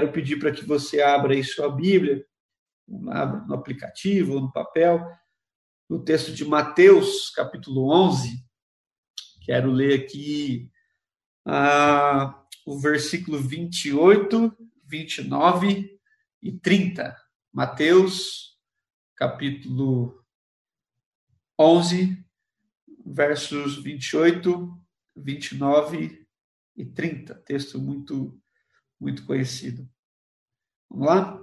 quero pedir para que você abra aí sua Bíblia, abra no aplicativo ou no papel, no texto de Mateus, capítulo 11. Quero ler aqui ah, o versículo 28, 29 e 30. Mateus, capítulo 11, versos 28, 29 e 30. Texto muito, muito conhecido. Vamos lá?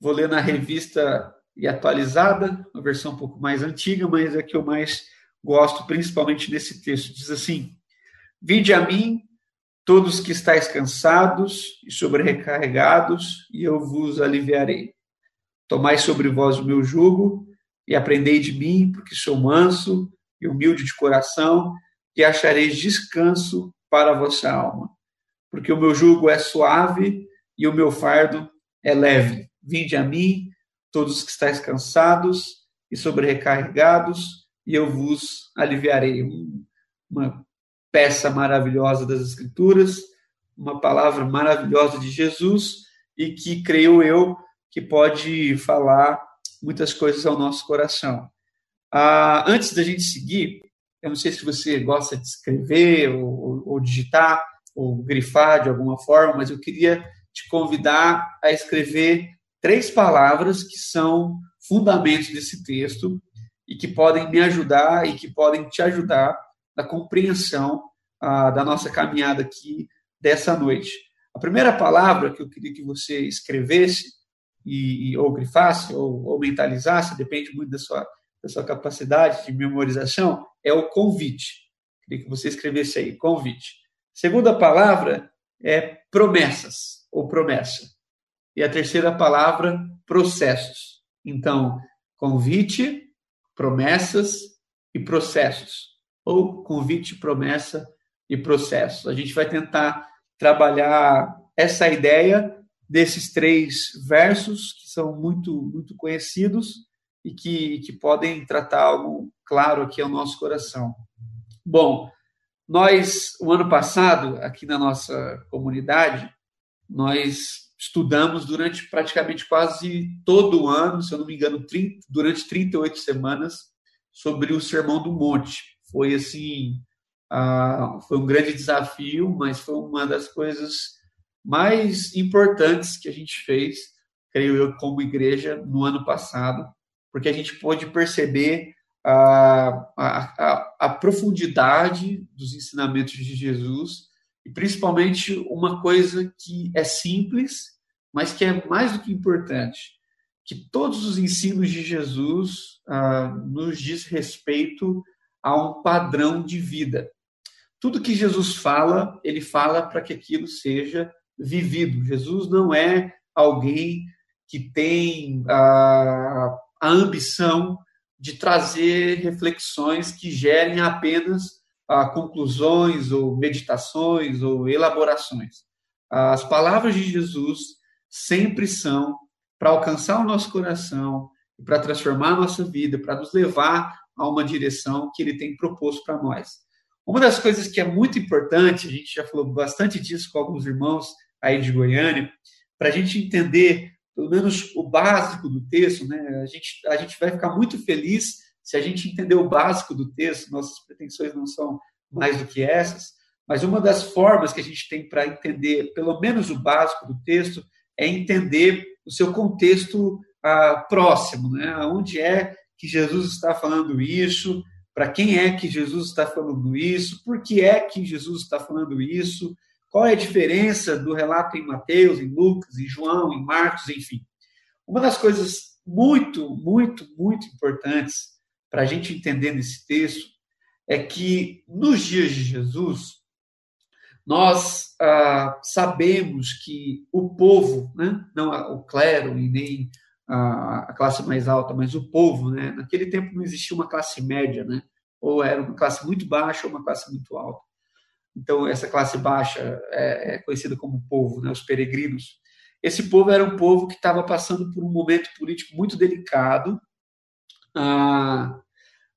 Vou ler na revista e atualizada, uma versão um pouco mais antiga, mas é que eu mais gosto, principalmente nesse texto. Diz assim: Vinde a mim, todos que estáis cansados e sobrecarregados, e eu vos aliviarei. Tomai sobre vós o meu jugo e aprendei de mim, porque sou manso e humilde de coração, e achareis descanso para a vossa alma. Porque o meu jugo é suave e o meu fardo é leve. Vinde a mim, todos que estáis cansados e sobrecarregados, e eu vos aliviarei. Uma peça maravilhosa das Escrituras, uma palavra maravilhosa de Jesus, e que creio eu que pode falar muitas coisas ao nosso coração. Ah, antes da gente seguir, eu não sei se você gosta de escrever ou, ou, digitar ou grifar de alguma forma, mas eu queria te convidar a escrever três palavras que são fundamentos desse texto e que podem me ajudar e que podem te ajudar na compreensão ah, da nossa caminhada aqui dessa noite. A primeira palavra que eu queria que você escrevesse e, ou grifasse ou, ou mentalizasse, depende muito da sua, da sua capacidade de memorização, é o convite. Queria que você escrevesse aí, convite. Segunda palavra é promessas ou promessa. E a terceira palavra, processos. Então, convite, promessas e processos. Ou convite, promessa e processos. A gente vai tentar trabalhar essa ideia desses três versos que são muito muito conhecidos e que, que podem tratar algo claro aqui ao nosso coração. Bom, nós o ano passado aqui na nossa comunidade nós estudamos durante praticamente quase todo o ano, se eu não me engano, 30, durante 38 semanas sobre o Sermão do Monte. Foi assim, uh, foi um grande desafio, mas foi uma das coisas mais importantes que a gente fez, creio eu, como igreja, no ano passado, porque a gente pôde perceber a, a, a, profundidade dos ensinamentos de Jesus e principalmente uma coisa que é simples, mas que é mais do que importante, que todos os ensinos de Jesus ah, nos diz respeito a um padrão de vida. Tudo que Jesus fala, ele fala para que aquilo seja vivido. Jesus não é alguém que tem a, a ambição de trazer reflexões que gerem apenas conclusões ou meditações ou elaborações. As palavras de Jesus sempre são para alcançar o nosso coração, para transformar a nossa vida, para nos levar a uma direção que ele tem proposto para nós. Uma das coisas que é muito importante, a gente já falou bastante disso com alguns irmãos aí de Goiânia, para a gente entender pelo menos o básico do texto, né? A gente, a gente vai ficar muito feliz se a gente entender o básico do texto, nossas pretensões não são mais do que essas, mas uma das formas que a gente tem para entender pelo menos o básico do texto é entender o seu contexto ah, próximo, né? Onde é que Jesus está falando isso? Para quem é que Jesus está falando isso? Por que é que Jesus está falando isso? Qual é a diferença do relato em Mateus, em Lucas, em João, em Marcos, enfim? Uma das coisas muito, muito, muito importantes para a gente entender nesse texto é que nos dias de Jesus, nós ah, sabemos que o povo, né, não o clero e nem a, classe mais alta, mas o povo, né, naquele tempo não existia uma classe média, né, ou era uma classe muito baixa ou uma classe muito alta. Então, essa classe baixa é, é conhecida como povo, né, os peregrinos. Esse povo era um povo que estava passando por um momento político muito delicado, ah,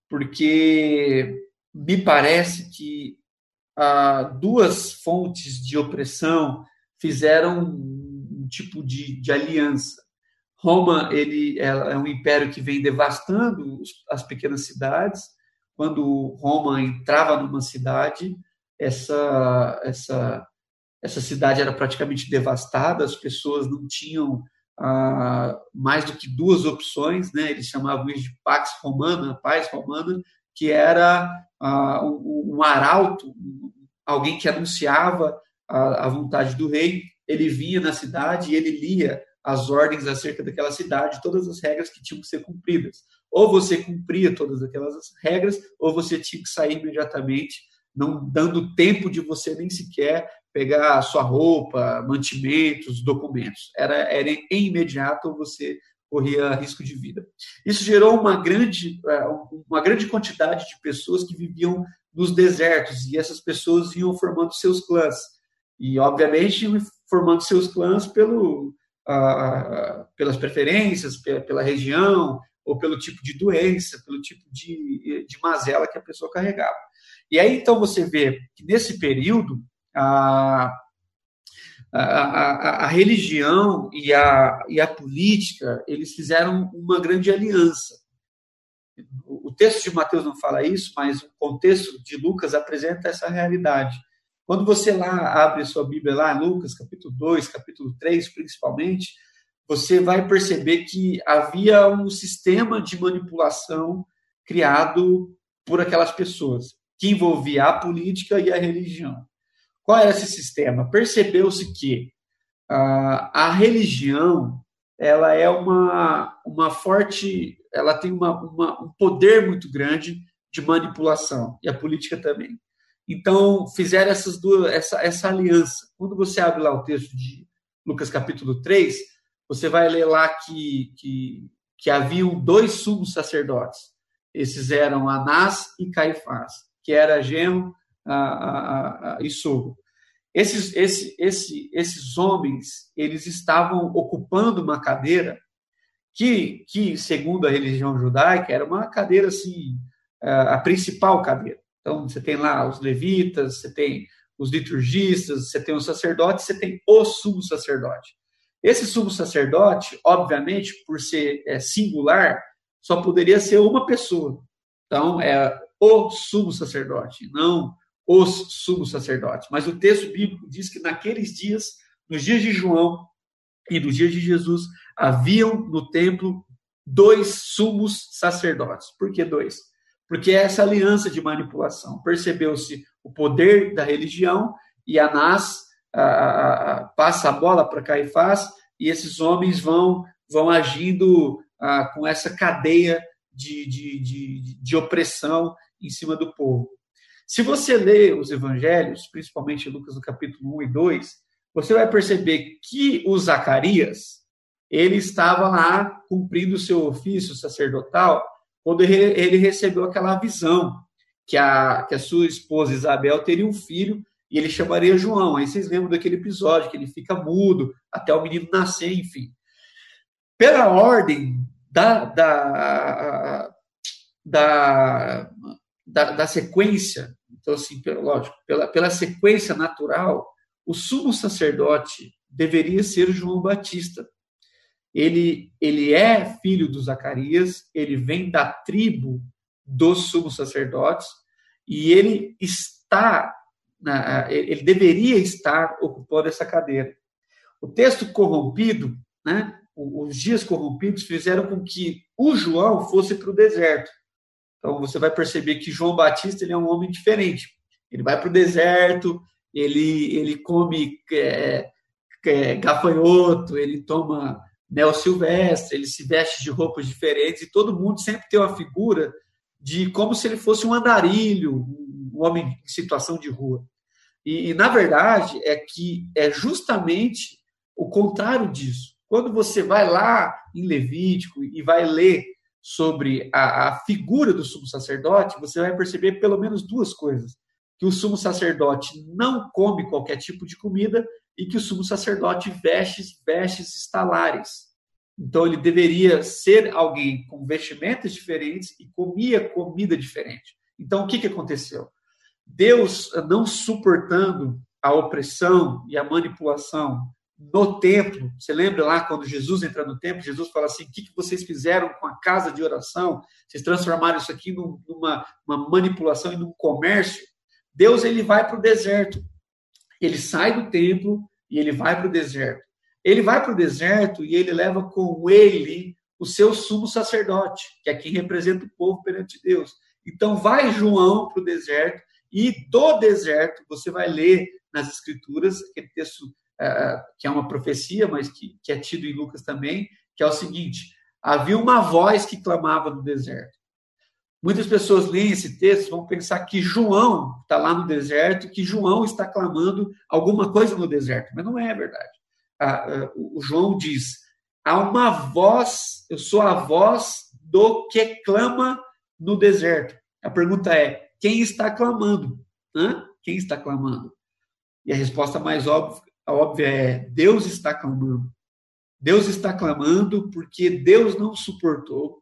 porque me parece que ah, duas fontes de opressão fizeram um tipo de, de aliança. Roma ele é, um império que vem devastando as pequenas cidades. Quando Roma entrava numa cidade, essa essa essa cidade era praticamente devastada, as pessoas não tinham ah, mais do que duas opções, né? Eles chamavam isso de pax romana, paz romana, que era ah, um, um, arauto, alguém que anunciava a, a vontade do rei. Ele vinha na cidade e ele lia as ordens acerca daquela cidade, todas as regras que tinham que ser cumpridas. Ou você cumpria todas aquelas regras, ou você tinha que sair imediatamente, não dando tempo de você nem sequer pegar a sua roupa, mantimentos, documentos. Era, era imediato você corria risco de vida. Isso gerou uma grande, é, uma grande quantidade de pessoas que viviam nos desertos, e essas pessoas iam formando seus clãs. E, obviamente, iam formando seus clãs pelo, pelas preferências, pela região, ou pelo tipo de doença, pelo tipo de, de mazela que a pessoa carregava. E aí, então, você vê que nesse período, a, a, a, a, religião e a, e a política, eles fizeram uma grande aliança. O texto de Mateus não fala isso, mas o contexto de Lucas apresenta essa realidade. Quando você lá abre sua Bíblia lá, Lucas, capítulo 2, capítulo 3, principalmente, você vai perceber que havia um sistema de manipulação criado por aquelas pessoas, que envolvia a política e a religião. Qual era esse sistema? Percebeu-se que uh, a religião ela é uma, uma forte, ela tem uma, uma, um poder muito grande de manipulação, e a política também. Então, fizeram essas duas, essa, essa aliança. Quando você abre lá o texto de Lucas capítulo 3, você vai ler lá que, que, que haviam dois sumos sacerdotes. Esses eram Anás e Caifás, que era genro e sogro. Esses, esse, esse, esses homens, eles estavam ocupando uma cadeira que, que, segundo a religião judaica, era uma cadeira assim, a principal cadeira. Então, você tem lá os levitas, você tem os liturgistas, você tem os sacerdotes, você tem o sumo sacerdote. Esse sumo sacerdote, obviamente, por ser é, singular, só poderia ser uma pessoa. Então, é o sumo sacerdote, não os sumos sacerdotes. Mas o texto bíblico diz que naqueles dias, nos dias de João e nos dias de Jesus, haviam no templo dois sumos sacerdotes. Por que dois? porque essa aliança de manipulação. Percebeu-se o poder da religião e Anás a, a, a, passa a bola para Caifás e esses homens vão, vão agindo com essa cadeia de, de, de, de opressão em cima do povo. Se você lê os evangelhos, principalmente Lucas no capítulo 1 e 2, você vai perceber que o Zacarias, ele estava lá cumprindo o seu ofício sacerdotal quando ele recebeu aquela visão que a, que a sua esposa Isabel teria um filho e ele chamaria João. Aí vocês lembram daquele episódio que ele fica mudo até o menino nascer, enfim. Pela ordem da, da, da, da, da sequência, então, assim, lógico, pela, pela sequência natural, o sumo sacerdote deveria ser João Batista ele, ele é filho do Zacarias, ele vem da tribo dos sumos sacerdotes e ele está, ele deveria estar ocupando essa cadeira. O texto corrompido, né, os dias corrompidos fizeram com que o João fosse para o deserto. Então você vai perceber que João Batista ele é um homem diferente. Ele vai para o deserto, ele, ele come é, é, gafanhoto, ele toma Neo Silvestre, ele se veste de roupas diferentes e todo mundo sempre tem uma figura de como se ele fosse um andarilho, um homem em situação de rua. E, e, na verdade é que é justamente o contrário disso. Quando você vai lá em Levítico e vai ler sobre a, a figura do sumo sacerdote, você vai perceber pelo menos duas coisas: que o sumo sacerdote não come qualquer tipo de comida e que o sumo sacerdote veste vestes estalares. Então ele deveria ser alguém com vestimentas diferentes e comia comida diferente. Então o que, que aconteceu? Deus, não suportando a opressão e a manipulação no templo. Você lembra lá quando Jesus entra no templo? Jesus fala assim: o que, que vocês fizeram com a casa de oração? Vocês transformaram isso aqui numa uma manipulação e num comércio? Deus ele vai para o deserto. Ele sai do templo e ele vai para o deserto. Ele vai para o deserto e ele leva com ele o seu sumo sacerdote, que é quem representa o povo perante Deus. Então vai João para o deserto e do deserto você vai ler nas escrituras aquele texto que é uma profecia, mas que, que é tido em Lucas também, que é o seguinte: havia uma voz que clamava no deserto. Muitas pessoas leem esse texto vão pensar que João está lá no deserto, que João está clamando alguma coisa no deserto, mas não é verdade. o João diz: há uma voz, eu sou a voz do que clama no deserto. A pergunta é: quem está clamando? Hã? Quem está clamando? E a resposta mais óbvia, óbvia é: Deus está clamando. Deus está clamando porque Deus não suportou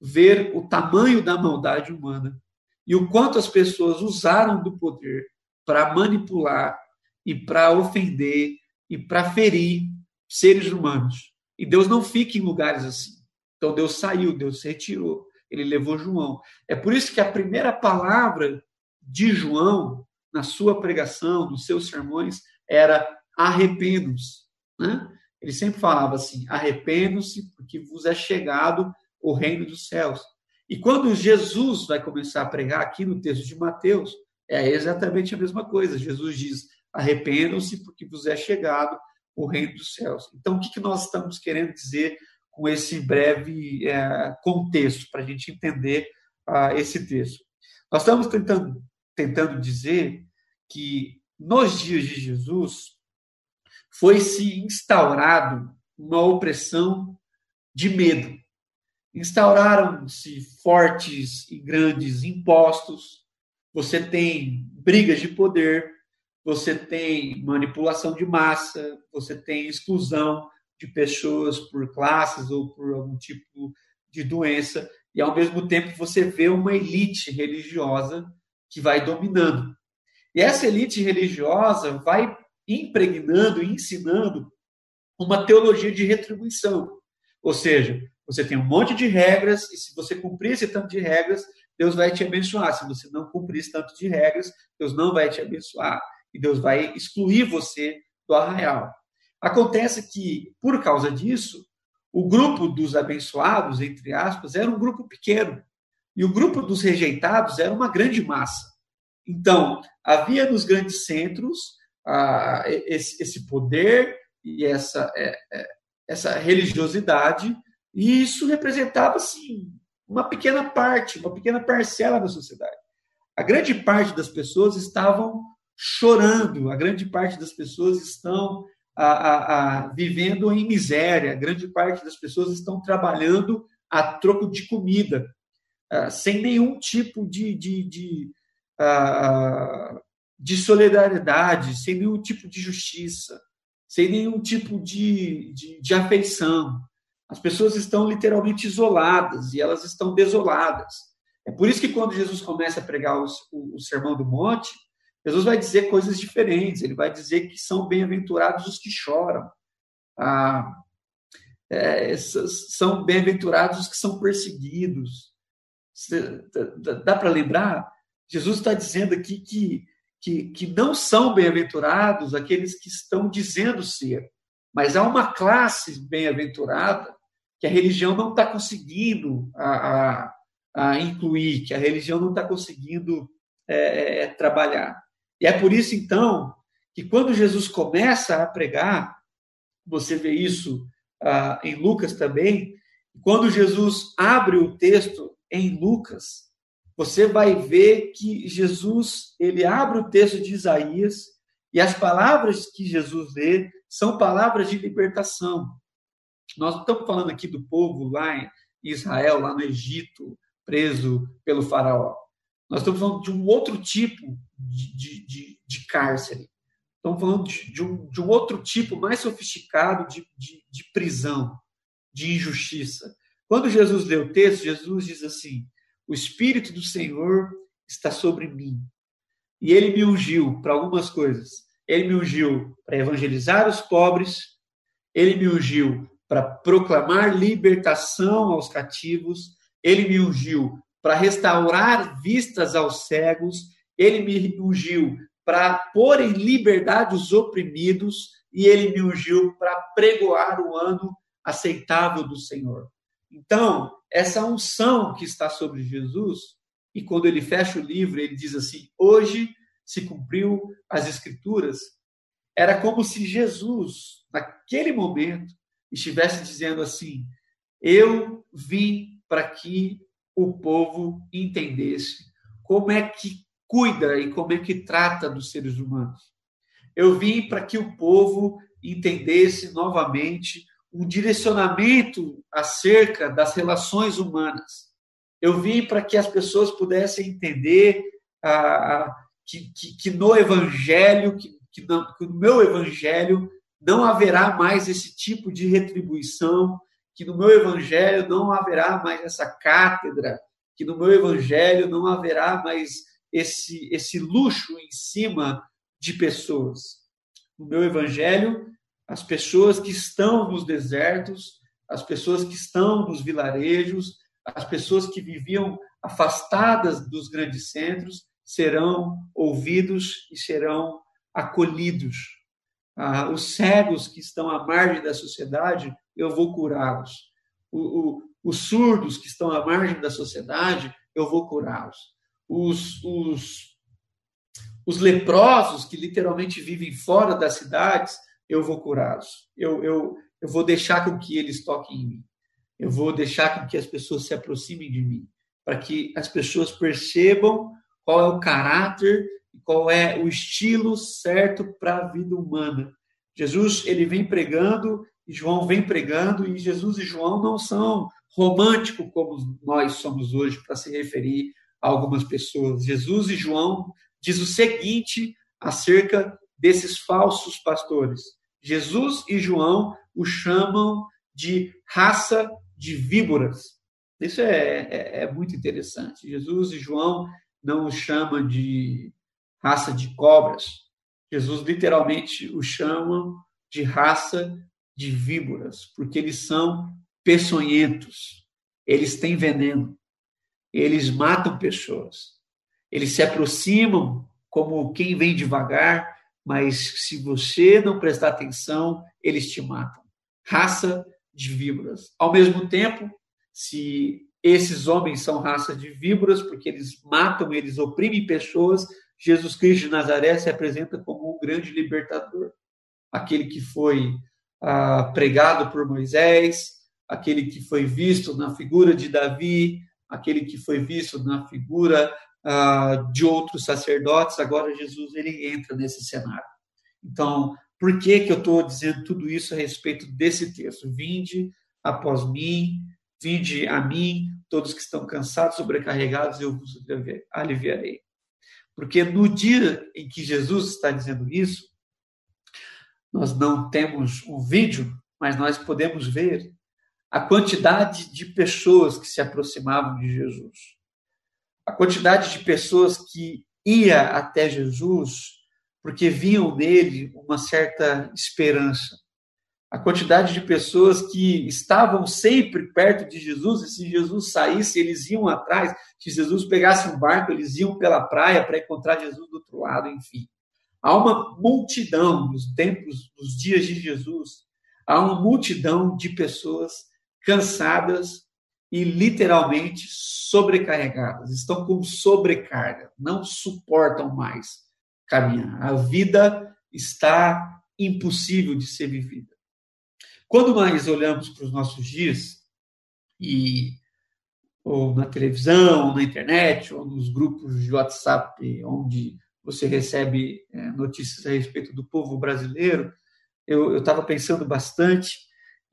ver o tamanho da maldade humana e o quanto as pessoas usaram do poder para manipular e para ofender e para ferir seres humanos. E Deus não fica em lugares assim. Então Deus saiu, Deus se retirou, ele levou João. É por isso que a primeira palavra de João na sua pregação, nos seus sermões, era arrependo-se. Né? Ele sempre falava assim: arrependo-se, porque vos é chegado o reino dos céus. E quando Jesus vai começar a pregar aqui no texto de Mateus, é exatamente a mesma coisa. Jesus diz: arrependam-se, porque vos é chegado o reino dos céus. Então, o que nós estamos querendo dizer com esse breve é, contexto, para a gente entender uh, esse texto? Nós estamos tentando, tentando dizer que nos dias de Jesus foi se instaurado uma opressão de medo. Instauraram-se fortes e grandes impostos, você tem brigas de poder, você tem manipulação de massa, você tem exclusão de pessoas por classes ou por algum tipo de doença, e ao mesmo tempo você vê uma elite religiosa que vai dominando. E essa elite religiosa vai impregnando e ensinando uma teologia de retribuição. Ou seja, você tem um monte de regras, e se você cumprir esse tanto de regras, Deus vai te abençoar. Se você não cumprir esse tanto de regras, Deus não vai te abençoar. E Deus vai excluir você do arraial. Acontece que, por causa disso, o grupo dos abençoados, entre aspas, era um grupo pequeno. E o grupo dos rejeitados era uma grande massa. Então, havia nos grandes centros ah, esse, esse, poder e essa, é, é, essa religiosidade e isso representava, assim, uma pequena parte, uma pequena parcela da sociedade. A grande parte das pessoas estavam chorando, a grande parte das pessoas estão a, a, a, vivendo em miséria, a grande parte das pessoas estão trabalhando a troco de comida, uh, sem nenhum tipo de, de, de, uh, de, solidariedade, sem nenhum tipo de justiça, sem nenhum tipo de, de, de afeição. As pessoas estão literalmente isoladas e elas estão desoladas. É por isso que quando Jesus começa a pregar o, o, o Sermão do Monte, Jesus vai dizer coisas diferentes. Ele vai dizer que são bem-aventurados os que choram. Ah, é, são bem-aventurados os que são perseguidos. Dá para lembrar? Jesus está dizendo aqui que, que, que não são bem-aventurados aqueles que estão dizendo ser, mas há uma classe bem-aventurada que a religião não está conseguindo a, a, a, incluir, que a religião não está conseguindo é, é, é, trabalhar. E é por isso, então, que quando Jesus começa a pregar, você vê isso ah, em Lucas também, quando Jesus abre o texto em Lucas, você vai ver que Jesus ele abre o texto de Isaías e as palavras que Jesus lê são palavras de libertação. Nós não estamos falando aqui do povo lá em Israel, lá no Egito, preso pelo faraó. Nós estamos falando de um outro tipo de, de, de cárcere. Estamos falando de, de, um, de um outro tipo mais sofisticado de, de, de prisão, de injustiça. Quando Jesus lê o texto, Jesus diz assim: O Espírito do Senhor está sobre mim. E ele me ungiu para algumas coisas. Ele me ungiu para evangelizar os pobres, ele me ungiu para proclamar libertação aos cativos, ele me ungiu para restaurar vistas aos cegos, ele me ungiu para pôr em liberdade os oprimidos e ele me ungiu para pregoar o ano aceitável do Senhor. Então, essa unção que está sobre Jesus, e quando ele fecha o livro, ele diz assim: Hoje se cumpriu as Escrituras. Era como se Jesus, naquele momento, estivesse dizendo assim: Eu vim para que o povo entendesse como é que cuida e como é que trata dos seres humanos. Eu vim para que o povo entendesse novamente um direcionamento acerca das relações humanas. Eu vim para que as pessoas pudessem entender ah, que, que, que, no Evangelho, que, que, não, que no meu Evangelho não haverá mais esse tipo de retribuição, que no meu Evangelho não haverá mais essa cátedra, que no meu Evangelho não haverá mais esse, esse luxo em cima de pessoas. No meu Evangelho, as pessoas que estão nos desertos, as pessoas que estão nos vilarejos, as pessoas que viviam afastadas dos grandes centros serão ouvidos e serão acolhidos. Ah, os cegos que estão à margem da sociedade, eu vou curá-los. os surdos que estão à margem da sociedade, eu vou curá-los. Os, os, os leprosos que literalmente vivem fora das cidades, eu vou curá-los. Eu, eu, eu vou deixar com que eles toquem em mim. Eu vou deixar com que as pessoas se aproximem de mim, para que as pessoas percebam qual é o caráter qual é o estilo certo para a vida humana. Jesus, ele vem pregando e João vem pregando e Jesus e João não são românticos como nós somos hoje para se referir a algumas pessoas. Jesus e João diz o seguinte acerca desses falsos pastores. Jesus e João o chamam de raça de víboras. Isso é, é, é muito interessante. Jesus e João não o chamam de raça de cobras. Jesus literalmente o chama de raça de víboras, porque eles são peçonhentos, eles têm veneno, eles matam pessoas, eles se aproximam como quem vem devagar mas se você não prestar atenção, eles te matam. Raça de víboras. Ao mesmo tempo, se esses homens são raça de víboras, porque eles matam, eles oprimem pessoas, Jesus Cristo de Nazaré se apresenta como um grande libertador. Aquele que foi ah, pregado por Moisés, aquele que foi visto na figura de Davi, aquele que foi visto na figura de outros sacerdotes, agora Jesus ele entra nesse cenário. Então, por que, que eu estou dizendo tudo isso a respeito desse texto? Vinde após mim, vinde a mim, todos que estão cansados, sobrecarregados, eu vos aliviarei. Porque no dia em que Jesus está dizendo isso, nós não temos um vídeo, mas nós podemos ver a quantidade de pessoas que se aproximavam de Jesus a quantidade de pessoas que ia até Jesus porque viam nele uma certa esperança. A quantidade de pessoas que estavam sempre perto de Jesus, e se Jesus saísse, eles iam atrás. Se Jesus pegasse um barco, eles iam pela praia para encontrar Jesus do outro lado, enfim. Há uma multidão nos tempos, nos dias de Jesus, há uma multidão de pessoas cansadas e literalmente sobrecarregadas, estão com sobrecarga, não suportam mais caminhar. A vida está impossível de ser vivida. Quando nós olhamos para os nossos dias, e ou na televisão, ou na internet, ou nos grupos de WhatsApp, onde você recebe é, notícias a respeito do povo brasileiro, eu estava pensando bastante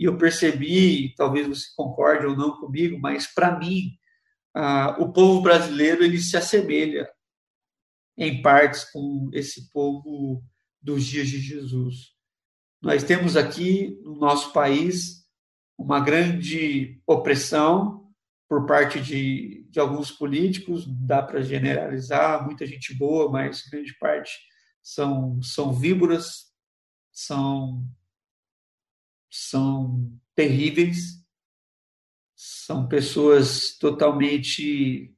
e eu percebi, talvez você concorde ou não comigo, mas para mim, ah, o povo brasileiro ele se assemelha em partes com esse povo dos dias de Jesus. Nós temos aqui no nosso país uma grande opressão por parte de, de alguns políticos, dá para generalizar, muita gente boa, mas grande parte são, são víboras, são são terríveis, são pessoas totalmente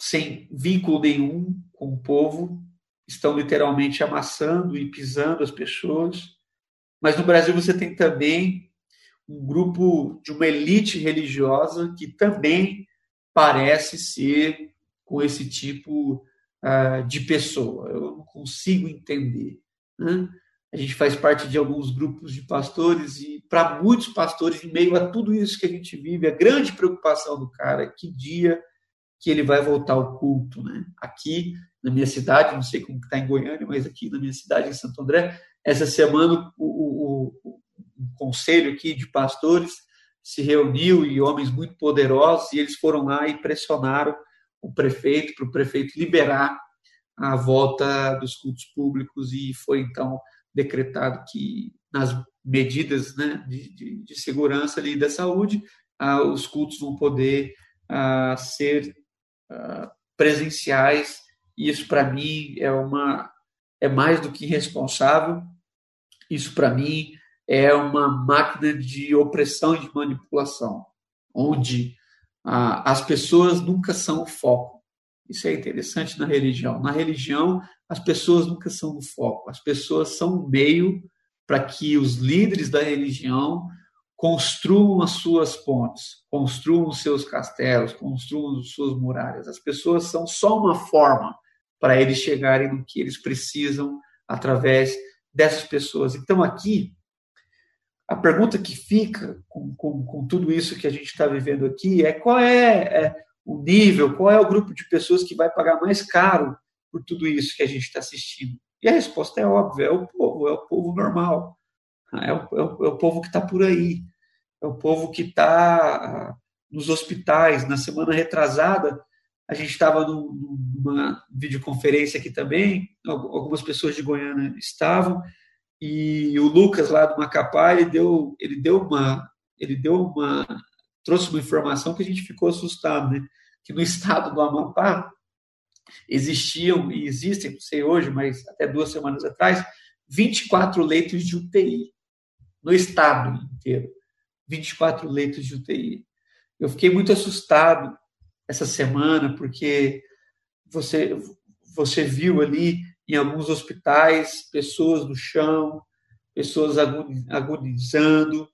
sem vínculo nenhum com o povo, estão literalmente amassando e pisando as pessoas. Mas no Brasil você tem também um grupo de uma elite religiosa que também parece ser com esse tipo uh, de pessoa. Eu não consigo entender. Né? A gente faz parte de alguns grupos de pastores e, para muitos pastores, em meio a tudo isso que a gente vive, a grande preocupação do cara é que dia que ele vai voltar ao culto. Né? Aqui, na minha cidade, não sei como está em Goiânia, mas aqui na minha cidade, em Santo André, essa semana o, o, o, o conselho aqui de pastores se reuniu e homens muito poderosos e eles foram lá e pressionaram o prefeito para o prefeito liberar a volta dos cultos públicos e foi então decretado que nas medidas né, de, de, de segurança ali da saúde ah, os cultos vão poder ah, ser ah, presenciais. Isso para mim é uma é mais do que irresponsável isso para mim é uma máquina de opressão e de manipulação onde ah, as pessoas nunca são o foco. Isso é interessante na religião. Na religião, as pessoas nunca são o foco, as pessoas são o meio para que os líderes da religião construam as suas pontes, construam os seus castelos, construam as suas muralhas. As pessoas são só uma forma para eles chegarem no que eles precisam através dessas pessoas. Então, aqui, a pergunta que fica com, com, com tudo isso que a gente está vivendo aqui é qual é, é o nível, qual é o grupo de pessoas que vai pagar mais caro por tudo isso que a gente está assistindo? E a resposta é óbvia: é o povo, é o povo normal, é o, é o, é o povo que está por aí, é o povo que está nos hospitais. Na semana retrasada, a gente estava numa videoconferência aqui também, algumas pessoas de Goiânia estavam, e o Lucas lá do Macapá, ele deu, ele deu uma, ele deu uma, trouxe uma informação que a gente ficou assustado, né? que no estado do Amapá existiam e existem, não sei hoje, mas até duas semanas atrás, 24 leitos de UTI no estado inteiro. 24 leitos de UTI. Eu fiquei muito assustado essa semana porque você você viu ali em alguns hospitais pessoas no chão, pessoas agonizando,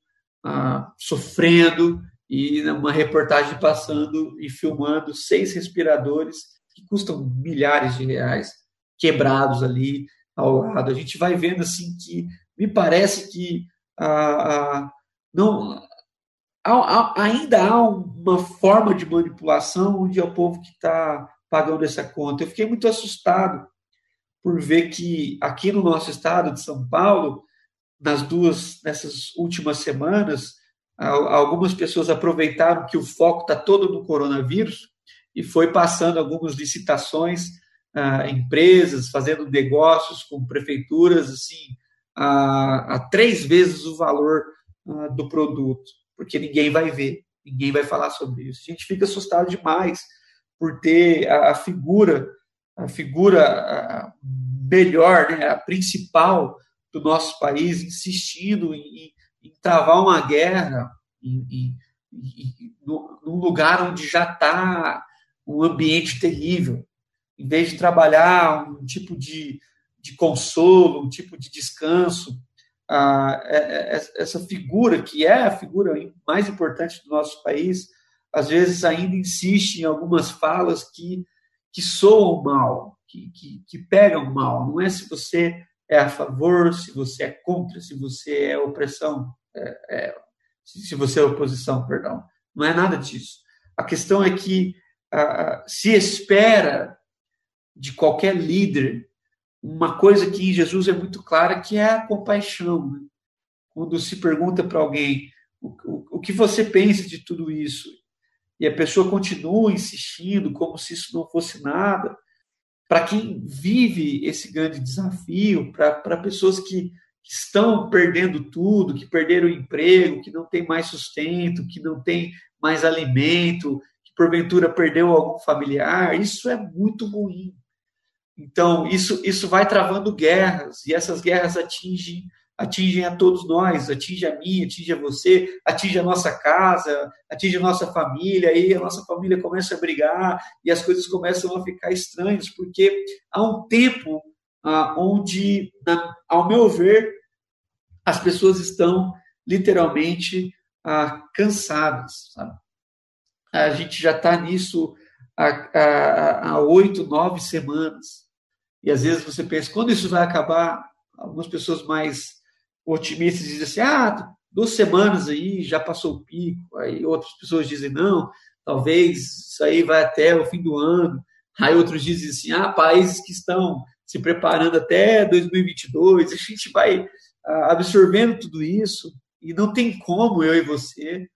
ah, sofrendo, e uma reportagem passando e filmando seis respiradores que custam milhares de reais quebrados ali ao lado. A gente vai vendo assim que me parece que ah, ah, não ainda há uma forma de manipulação onde é o povo que está pagando essa conta. Eu fiquei muito assustado por ver que aqui no nosso estado de São Paulo, nas duas nessas últimas semanas, algumas pessoas aproveitaram que o foco está todo no coronavírus e foi passando algumas licitações a empresas, fazendo negócios com prefeituras assim a, a três vezes o valor do produto, porque ninguém vai ver, ninguém vai falar sobre isso. A gente fica assustado demais por ter a, a figura, a figura melhor, né, a principal do nosso país insistindo em, em travar uma guerra em, em, em, num lugar onde já está um ambiente terrível, em vez de trabalhar um tipo de, de consolo, um tipo de descanso, ah, essa figura, que é a figura mais importante do nosso país, às vezes ainda insiste em algumas falas que, que soam mal, que, que, que pegam mal. Não é se você é a favor, se você é contra, se você é opressão, é, é, se você é oposição, perdão. Não é nada disso. A questão é que se espera de qualquer líder uma coisa que em Jesus é muito clara, que é a compaixão. Né? Quando se pergunta para alguém o, o, o que você pensa de tudo isso, e a pessoa continua insistindo como se isso não fosse nada, para quem vive esse grande desafio, para pessoas que, estão perdendo tudo, que perderam o emprego, que não tem mais sustento, que não tem mais alimento, porventura perdeu algum familiar, isso é muito ruim. Então, isso, isso vai travando guerras, e essas guerras atingem atingem a todos nós, atinge a mim, atinge a você, atinge a nossa casa, atinge a nossa família, aí a nossa família começa a brigar e as coisas começam a ficar estranhas, porque há um tempo ah, onde, na, ao meu ver, as pessoas estão literalmente ah, cansadas. Sabe? A gente já está nisso há oito, nove semanas. E às vezes você pensa, quando isso vai acabar? Algumas pessoas mais otimistas dizem assim, ah, duas semanas aí, já passou o pico. Aí outras pessoas dizem, não, talvez isso aí vai até o fim do ano. Aí outros dizem assim, ah, países que estão se preparando até 2022, a gente vai ah, absorvendo tudo isso e não tem como eu e você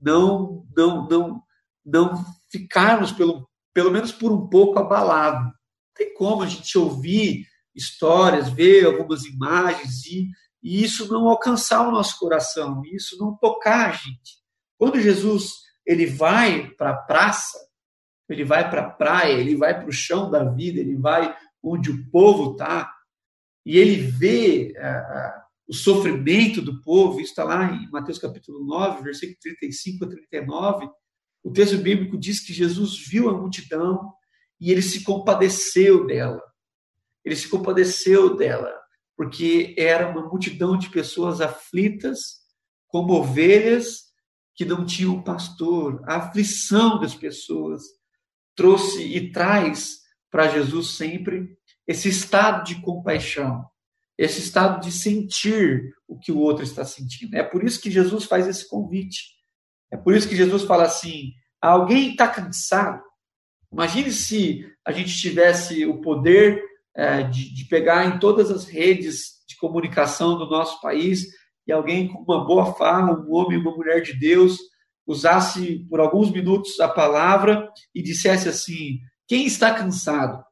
não não não não ficarmos pelo pelo menos por um pouco abalado. Não tem como a gente ouvir histórias, ver algumas imagens e, e isso não alcançar o nosso coração, isso não tocar a gente. Quando Jesus ele vai para a praça, ele vai para a praia, ele vai para o chão da vida, ele vai onde o povo está, e ele vê uh, o sofrimento do povo, isso está lá em Mateus capítulo 9, versículo 35 a 39, o texto bíblico diz que Jesus viu a multidão e ele se compadeceu dela. Ele se compadeceu dela, porque era uma multidão de pessoas aflitas, como ovelhas que não tinham pastor. A aflição das pessoas trouxe e traz para Jesus sempre esse estado de compaixão, esse estado de sentir o que o outro está sentindo. É por isso que Jesus faz esse convite. É por isso que Jesus fala assim: alguém está cansado? Imagine se a gente tivesse o poder é, de, de pegar em todas as redes de comunicação do nosso país e alguém com uma boa fala, um homem, uma mulher de Deus, usasse por alguns minutos a palavra e dissesse assim: quem está cansado?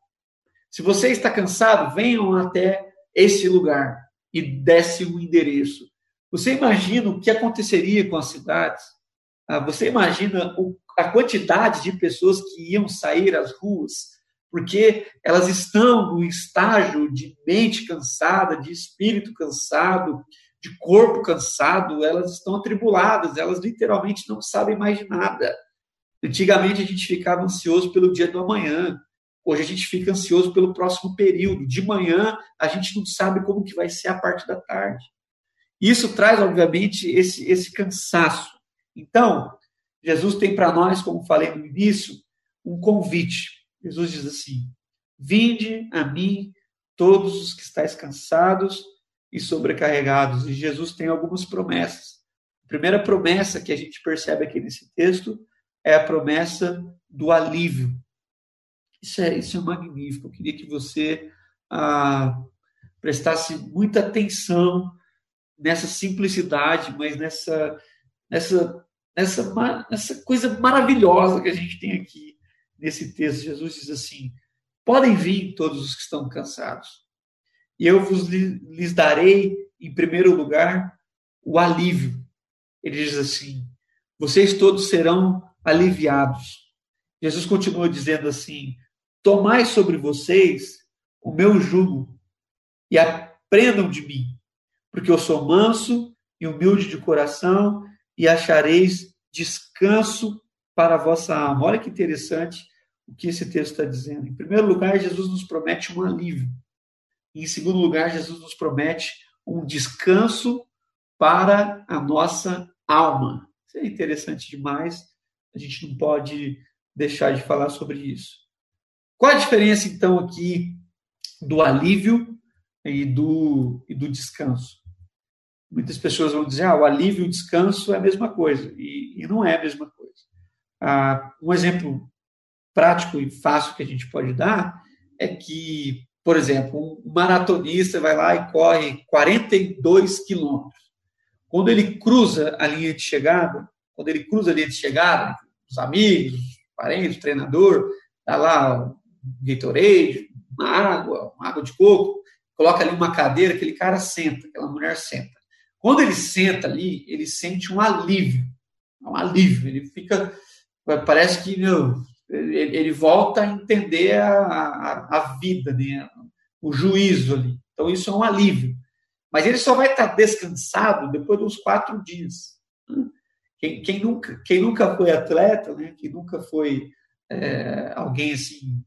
Se você está cansado, venham até esse lugar e desce o endereço. Você imagina o que aconteceria com as cidades? Ah, você imagina a quantidade de pessoas que iam sair às ruas porque elas estão no estágio de mente cansada, de espírito cansado, de corpo cansado, elas estão atribuladas, elas literalmente não sabem mais de nada. Antigamente a gente ficava ansioso pelo dia do amanhã, Hoje a gente fica ansioso pelo próximo período. De manhã a gente não sabe como que vai ser a parte da tarde. Isso traz, obviamente, esse, esse cansaço. Então, Jesus tem para nós, como falei no início, um convite. Jesus diz assim: Vinde a mim todos os que estáis cansados e sobrecarregados. E Jesus tem algumas promessas. A primeira promessa que a gente percebe aqui nesse texto é a promessa do alívio. Isso é, isso é magnífico. Eu queria que você ah, prestasse muita atenção nessa simplicidade, mas nessa, nessa, nessa, nessa coisa maravilhosa que a gente tem aqui nesse texto. Jesus diz assim: Podem vir todos os que estão cansados, e eu vos lhes darei, em primeiro lugar, o alívio. Ele diz assim: Vocês todos serão aliviados. Jesus continua dizendo assim: Tomai sobre vocês o meu jugo e aprendam de mim, porque eu sou manso e humilde de coração e achareis descanso para a vossa alma. Olha que interessante o que esse texto está dizendo. Em primeiro lugar, Jesus nos promete um alívio. Em segundo lugar, Jesus nos promete um descanso para a nossa alma. Isso é interessante demais. A gente não pode deixar de falar sobre isso. Qual a diferença, então, aqui do alívio e do, e do descanso? Muitas pessoas vão dizer, ah, o alívio e o descanso é a mesma coisa, e, e não é a mesma coisa. Ah, um exemplo prático e fácil que a gente pode dar é que, por exemplo, um maratonista vai lá e corre 42 quilômetros. Quando ele cruza a linha de chegada, quando ele cruza a linha de chegada, os amigos, os parentes, treinador, tá lá Gatorade, uma água, uma água de coco, coloca ali uma cadeira, aquele cara senta, aquela mulher senta. Quando ele senta ali, ele sente um alívio, um alívio, ele fica, parece que ele, volta a entender a, a, a vida, né? o juízo ali. Então isso é um alívio. mas ele só vai estar descansado depois dos quatro dias. Quem, quem nunca, quem nunca foi atleta, né? quem nunca foi é, alguém assim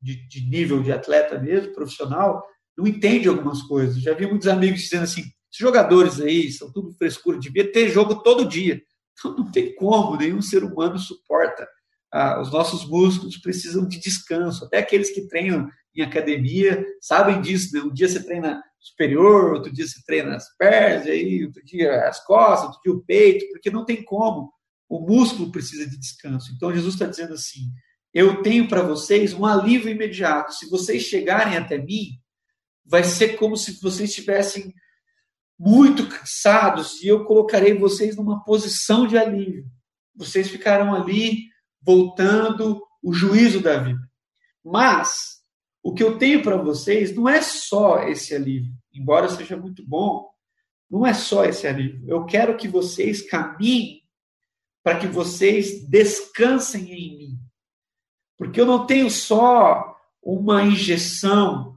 de, de, nível de atleta mesmo, profissional, não entende algumas coisas. Já vi muitos amigos dizendo assim: esses jogadores aí são tudo frescura, devia ter jogo todo dia. Então, não tem como, nenhum ser humano suporta. Ah, os nossos músculos precisam de descanso. Até aqueles que treinam em academia sabem disso. Né? Um dia você treina superior, outro dia você treina as pernas, aí outro dia as costas, outro dia o peito, porque não tem como. O músculo precisa de descanso. Então Jesus está dizendo assim: eu tenho para vocês um alívio imediato. Se vocês chegarem até mim, vai ser como se vocês estivessem muito cansados e eu colocarei vocês numa posição de alívio. Vocês ficarão ali voltando o juízo da vida. Mas o que eu tenho para vocês não é só esse alívio, embora seja muito bom, não é só esse alívio. Eu quero que vocês caminhem para que vocês descansem em mim. Porque eu não tenho só uma injeção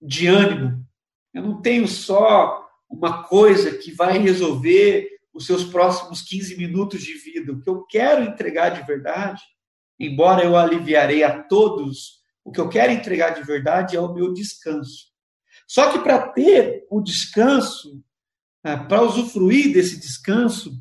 de ânimo, eu não tenho só uma coisa que vai resolver os seus próximos 15 minutos de vida. O que eu quero entregar de verdade, embora eu aliviarei a todos, o que eu quero entregar de verdade é o meu descanso. Só que para ter o descanso, né, para usufruir desse descanso,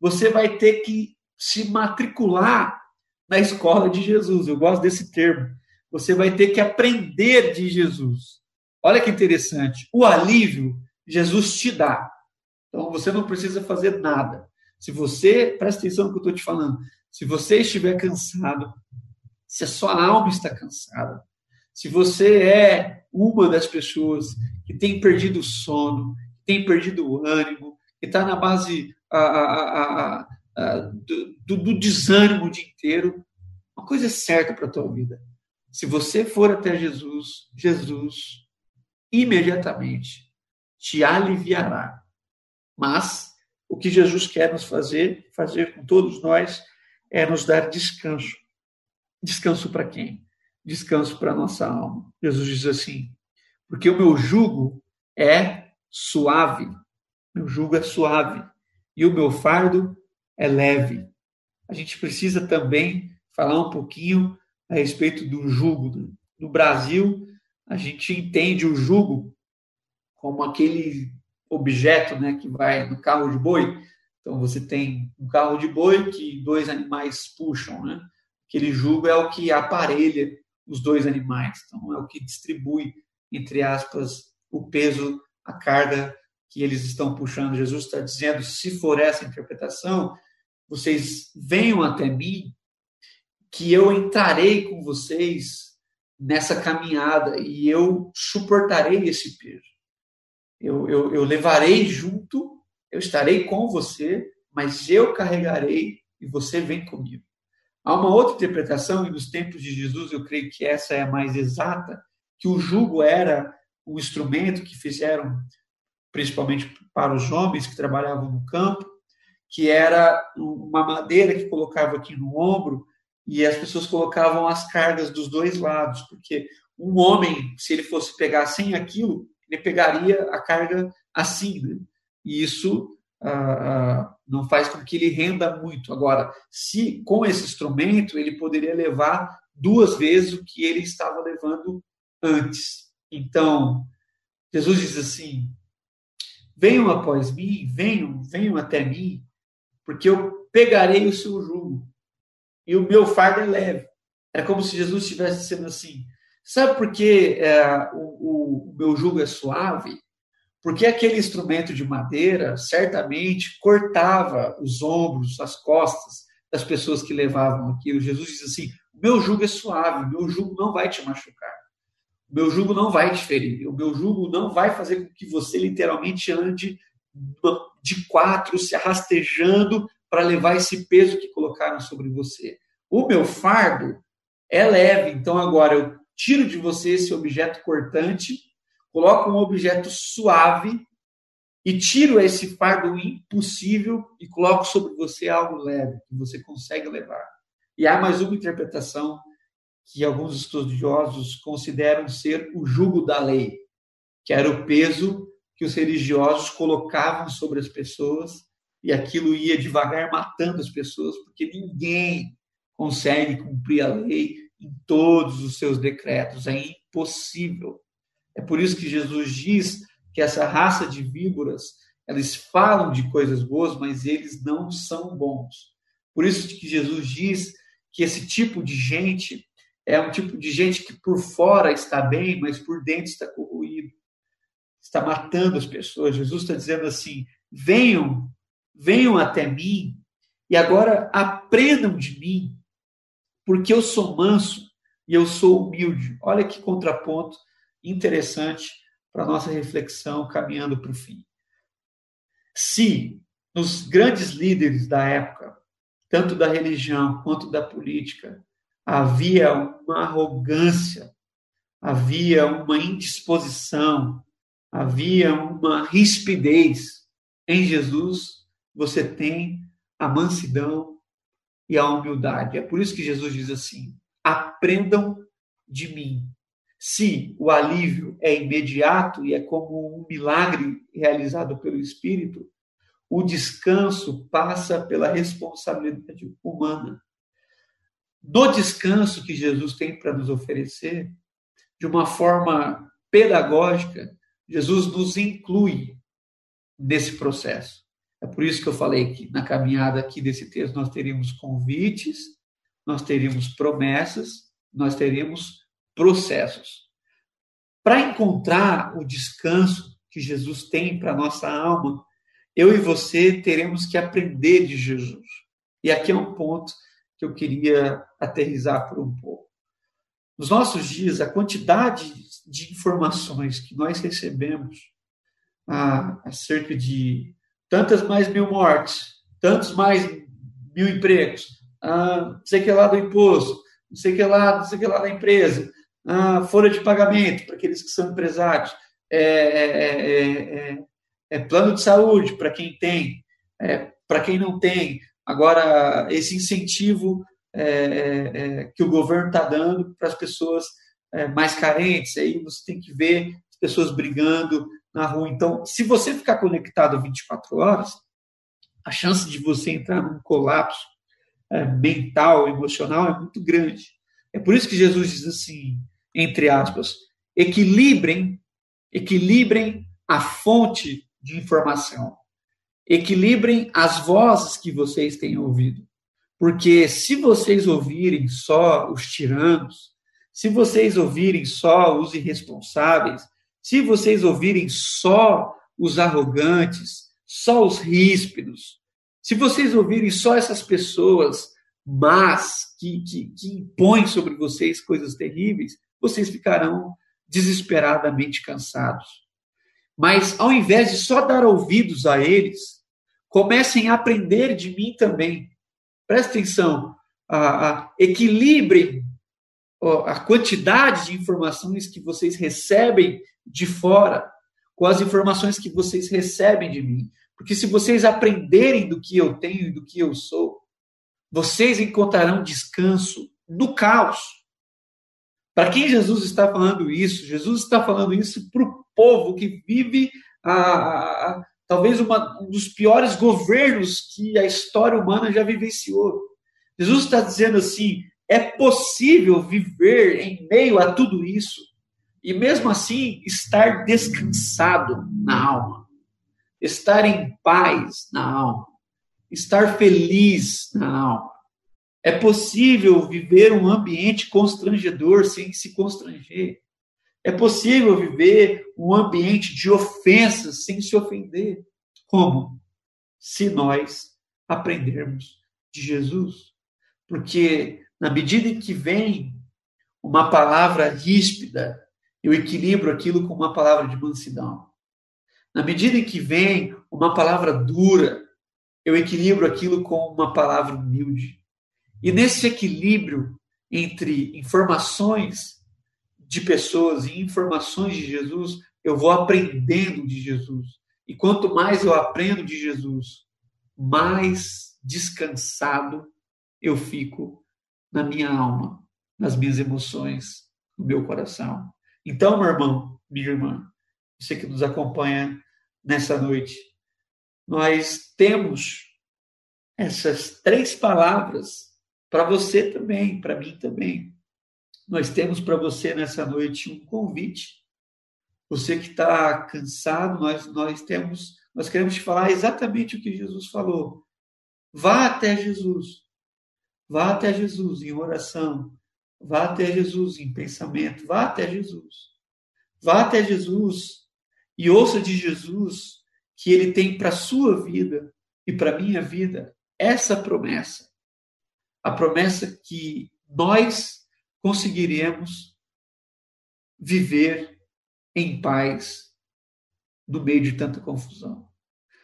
você vai ter que se matricular na escola de Jesus. Eu gosto desse termo. Você vai ter que aprender de Jesus. Olha que interessante. O alívio Jesus te dá. Então você não precisa fazer nada. Se você, presta atenção no que eu estou te falando, se você estiver cansado, se a sua alma está cansada, se você é uma das pessoas que tem perdido o sono, tem perdido o ânimo, que está na base a, a, a, do, do, desânimo o dia inteiro, uma coisa é certa para a tua vida. Se você for até Jesus, Jesus imediatamente te aliviará. Mas o que Jesus quer nos fazer, fazer com todos nós, é nos dar descanso. Descanso para quem? Descanso para a nossa alma. Jesus diz assim: porque o meu jugo é suave. Meu jugo é suave e o meu fardo é leve. A gente precisa também falar um pouquinho a respeito do jugo. No Brasil, a gente entende o jugo como aquele objeto né, que vai no carro de boi. Então, você tem um carro de boi que dois animais puxam. Né? Aquele jugo é o que aparelha os dois animais. Então, é o que distribui, entre aspas, o peso, a carga que eles estão puxando. Jesus está dizendo: se for essa interpretação, vocês venham até mim, que eu entrarei com vocês nessa caminhada e eu suportarei esse peso eu, eu, eu levarei junto, eu estarei com você, mas eu carregarei e você vem comigo. Há uma outra interpretação, e nos tempos de Jesus eu creio que essa é a mais exata, que o jugo era um instrumento que fizeram principalmente para os homens que trabalhavam no campo, que era uma madeira que colocava aqui no ombro e as pessoas colocavam as cargas dos dois lados, porque um homem, se ele fosse pegar sem aquilo, ele pegaria a carga assim, né? E isso ah, ah, não faz com que ele renda muito. Agora, se com esse instrumento ele poderia levar duas vezes o que ele estava levando antes. Então, Jesus diz assim: venham após mim, venham, venham até mim, porque eu pegarei o seu jugo e o meu fardo é leve. É como se Jesus estivesse dizendo assim: Sabe por que é, o, o, meu jugo é suave? Porque aquele instrumento de madeira certamente cortava os ombros, as costas das pessoas que levavam aquilo. Jesus diz assim: o meu jugo é suave, o meu jugo não vai te machucar. O meu jugo não vai te ferir. O meu jugo não vai fazer com que você literalmente ande de quatro, se arrastejando para levar esse peso que colocaram sobre você. O meu fardo é leve. Então agora eu tiro de você esse objeto cortante, coloco um objeto suave e tiro esse fardo impossível e coloco sobre você algo leve, que você consegue levar. E há mais uma interpretação que alguns estudiosos consideram ser o jugo da lei, que era o peso que os religiosos colocavam sobre as pessoas e aquilo ia devagar matando as pessoas, porque ninguém consegue cumprir a lei em todos os seus decretos, é impossível. É por isso que Jesus diz que essa raça de víboras, eles falam de coisas boas, mas eles não são bons. Por isso que Jesus diz que esse tipo de gente é um tipo de gente que por fora está bem, mas por dentro está corroído, está matando as pessoas. Jesus está dizendo assim: venham, venham até mim e agora aprendam de mim, porque eu sou manso e eu sou humilde. Olha que contraponto interessante para nossa reflexão caminhando para o fim. Se nos grandes líderes da época, tanto da religião quanto da política, havia uma arrogância, havia uma indisposição, havia uma rispidez. Em Jesus, você tem a mansidão e a humildade. É por isso que Jesus diz assim: aprendam de mim. Se o alívio é imediato e é como um milagre realizado pelo Espírito, o descanso passa pela responsabilidade humana do descanso que Jesus tem para nos oferecer, de uma forma pedagógica, Jesus nos inclui nesse processo. É por isso que eu falei que na caminhada aqui desse texto nós teríamos convites, nós teríamos promessas, nós teríamos processos. Para encontrar o descanso que Jesus tem para nossa alma, eu e você teremos que aprender de Jesus. E aqui é um ponto que eu queria aterrizar por um pouco. Nos nossos dias, a quantidade de informações que nós recebemos ah, acerca de tantas mais mil mortes, tantos mais mil empregos, ah, não sei que lá do imposto, não sei que lá, não sei que lá da empresa, ah, folha de pagamento para aqueles que são empresários, é, é, é, é plano de saúde para quem tem, para quem não tem, Agora, esse incentivo é, é, é que o governo está dando para as pessoas é, mais carentes, aí você tem que ver as pessoas brigando na rua. Então, se você ficar conectado 24 horas, a chance de você entrar num colapso é, mental, emocional, é muito grande. É por isso que Jesus diz assim, entre aspas, equilibrem, equilibrem a fonte de informação. Equilibrem as vozes que vocês têm ouvido. Porque se vocês ouvirem só os tiranos, se vocês ouvirem só os irresponsáveis, se vocês ouvirem só os arrogantes, só os ríspidos, se vocês ouvirem só essas pessoas más que, que, que impõem sobre vocês coisas terríveis, vocês ficarão desesperadamente cansados. Mas ao invés de só dar ouvidos a eles, comecem a aprender de mim também. Presta atenção, a, a, equilibrem a quantidade de informações que vocês recebem de fora com as informações que vocês recebem de mim. Porque se vocês aprenderem do que eu tenho e do que eu sou, vocês encontrarão descanso no caos. Para quem Jesus está falando isso? Jesus está falando isso para o povo que vive a, talvez uma, um dos piores governos que a história humana já vivenciou. Jesus está dizendo assim: é possível viver em meio a tudo isso e mesmo assim estar descansado na alma, estar em paz na alma, estar feliz na alma. É possível viver um ambiente constrangedor sem se constranger. É possível viver um ambiente de ofensas sem se ofender. Como? Se nós aprendermos de Jesus. Porque na medida em que vem uma palavra ríspida, eu equilibro aquilo com uma palavra de mansidão. Na medida em que vem uma palavra dura, eu equilibro aquilo com uma palavra humilde. E nesse equilíbrio entre informações de pessoas e informações de Jesus, eu vou aprendendo de Jesus. E quanto mais eu aprendo de Jesus, mais descansado eu fico na minha alma, nas minhas emoções, no meu coração. Então, meu irmão, minha irmã, você que nos acompanha nessa noite. Nós temos essas três palavras para você também, para mim também. Nós temos para você nessa noite um convite. Você que está cansado, nós, nós temos, nós queremos te falar exatamente o que Jesus falou. Vá até Jesus. Vá até Jesus em oração. Vá até Jesus em pensamento. Vá até Jesus. Vá até Jesus e ouça de Jesus que ele tem para sua vida e para minha vida essa promessa. A promessa que nós conseguiremos viver em paz no meio de tanta confusão.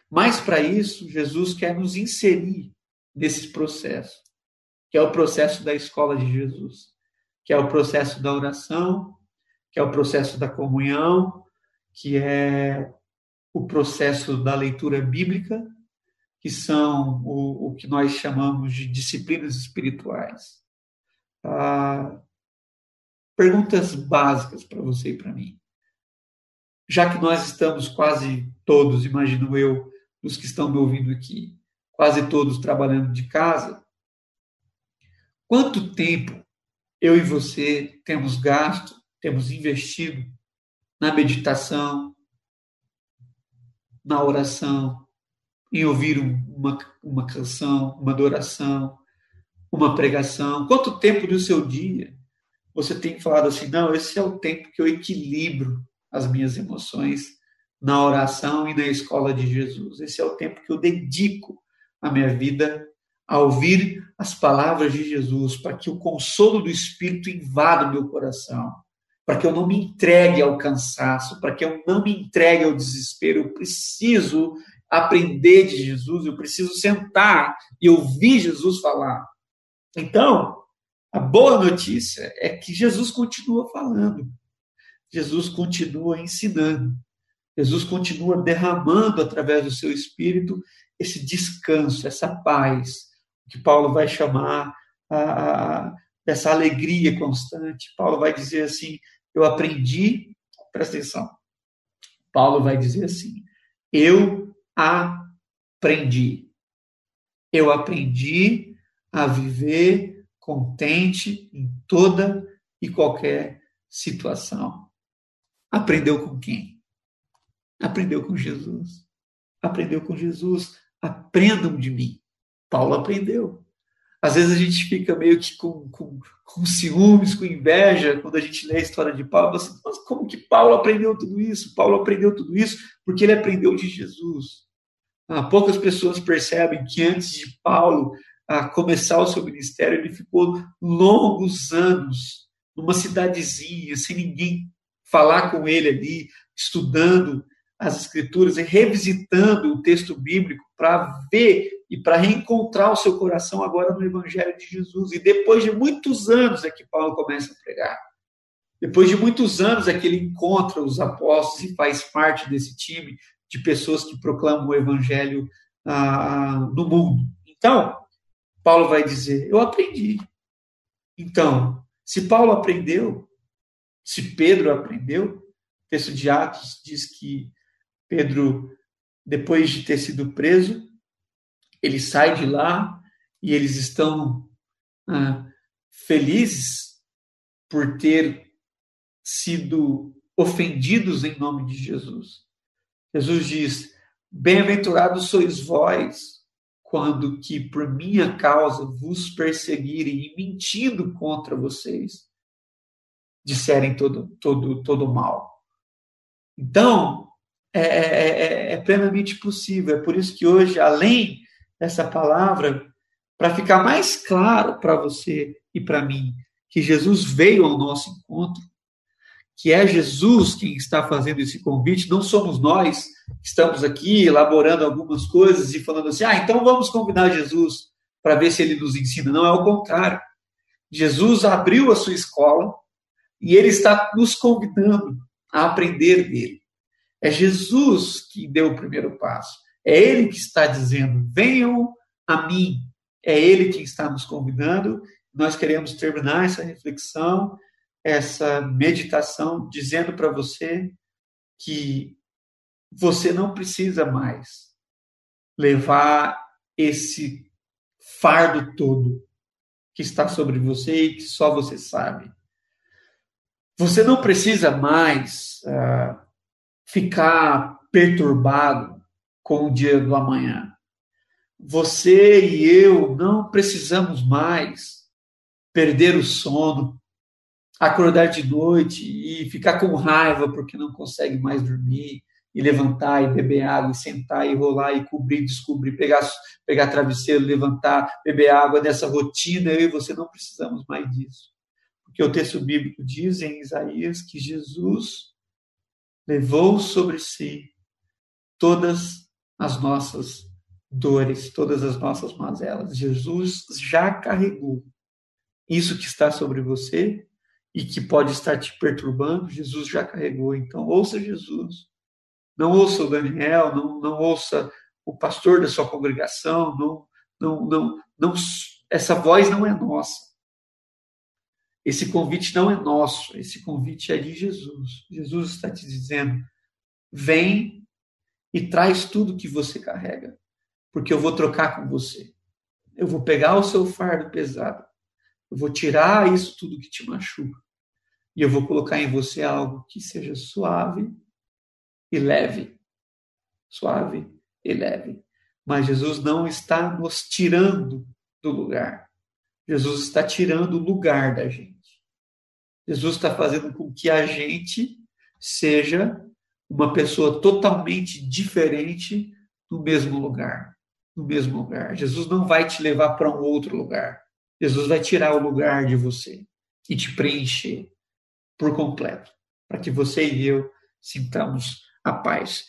Mas para isso, Jesus quer nos inserir nesse processo, que é o processo da escola de Jesus, que é o processo da oração, que é o processo da comunhão, que é o processo da leitura bíblica, que são o, o que nós chamamos de disciplinas espirituais. Ah, perguntas básicas para você e para mim. Já que nós estamos quase todos, imagino eu, os que estão me ouvindo aqui, quase todos trabalhando de casa, quanto tempo eu e você temos gasto, temos investido na meditação, na oração, em ouvir uma, uma canção, uma adoração, uma pregação? Quanto tempo do seu dia você tem falado assim, não, esse é o tempo que eu equilibro as minhas emoções na oração e na escola de Jesus. Esse é o tempo que eu dedico a minha vida a ouvir as palavras de Jesus, para que o consolo do Espírito invada o meu coração, para que eu não me entregue ao cansaço, para que eu não me entregue ao desespero. Eu preciso aprender de Jesus, eu preciso sentar e ouvir Jesus falar. Então, a boa notícia é que Jesus continua falando, Jesus continua ensinando, Jesus continua derramando através do seu espírito esse descanso, essa paz, que Paulo vai chamar a, a, dessa alegria constante. Paulo vai dizer assim: eu aprendi, presta atenção. Paulo vai dizer assim: eu aprendi. Eu aprendi a viver contente em toda e qualquer situação. Aprendeu com quem? Aprendeu com Jesus. Aprendeu com Jesus. Aprendam de mim. Paulo aprendeu. Às vezes a gente fica meio que com, com, com ciúmes, com inveja, quando a gente lê a história de Paulo. Assim, Mas como que Paulo aprendeu tudo isso? Paulo aprendeu tudo isso porque ele aprendeu de Jesus. Ah, poucas pessoas percebem que antes de Paulo ah, começar o seu ministério, ele ficou longos anos numa cidadezinha, sem ninguém falar com ele ali, estudando as escrituras e revisitando o texto bíblico para ver e para reencontrar o seu coração agora no Evangelho de Jesus. E depois de muitos anos é que Paulo começa a pregar. Depois de muitos anos é que ele encontra os apóstolos e faz parte desse time de pessoas que proclamam o Evangelho ah, no mundo. Então, Paulo vai dizer: Eu aprendi. Então, se Paulo aprendeu, se Pedro aprendeu, o texto de Atos diz que Pedro, depois de ter sido preso, ele sai de lá e eles estão ah, felizes por ter sido ofendidos em nome de Jesus. Jesus diz: Bem-aventurados sois vós, quando que por minha causa vos perseguirem e mentindo contra vocês, disserem todo, todo, todo mal. Então, é, é, é, é plenamente possível. É por isso que hoje, além essa palavra para ficar mais claro para você e para mim que Jesus veio ao nosso encontro, que é Jesus quem está fazendo esse convite, não somos nós que estamos aqui elaborando algumas coisas e falando assim: ah, então vamos convidar Jesus para ver se ele nos ensina. Não, é o contrário. Jesus abriu a sua escola e ele está nos convidando a aprender dele. É Jesus que deu o primeiro passo. É Ele que está dizendo: venham a mim. É Ele que está nos convidando. Nós queremos terminar essa reflexão, essa meditação, dizendo para você que você não precisa mais levar esse fardo todo que está sobre você e que só você sabe. Você não precisa mais uh, ficar perturbado com o dia do amanhã. Você e eu não precisamos mais perder o sono, acordar de noite e ficar com raiva porque não consegue mais dormir e levantar e beber água e sentar e rolar e cobrir, descobrir, pegar, pegar travesseiro, levantar, beber água nessa rotina, eu e você não precisamos mais disso. Porque o texto bíblico diz em Isaías que Jesus levou sobre si todas as nossas dores, todas as nossas mazelas. Jesus já carregou isso que está sobre você e que pode estar te perturbando, Jesus já carregou. Então, ouça Jesus. Não ouça o Daniel, não, não ouça o pastor da sua congregação, não, não, não, não, essa voz não é nossa. Esse convite não é nosso, esse convite é de Jesus. Jesus está te dizendo: vem e traz tudo que você carrega, porque eu vou trocar com você. Eu vou pegar o seu fardo pesado, eu vou tirar isso tudo que te machuca, e eu vou colocar em você algo que seja suave e leve. Suave e leve. Mas Jesus não está nos tirando do lugar. Jesus está tirando o lugar da gente. Jesus está fazendo com que a gente seja uma pessoa totalmente diferente no mesmo lugar. No mesmo lugar. Jesus não vai te levar para um outro lugar. Jesus vai tirar o lugar de você e te preencher por completo, para que você e eu sintamos a paz.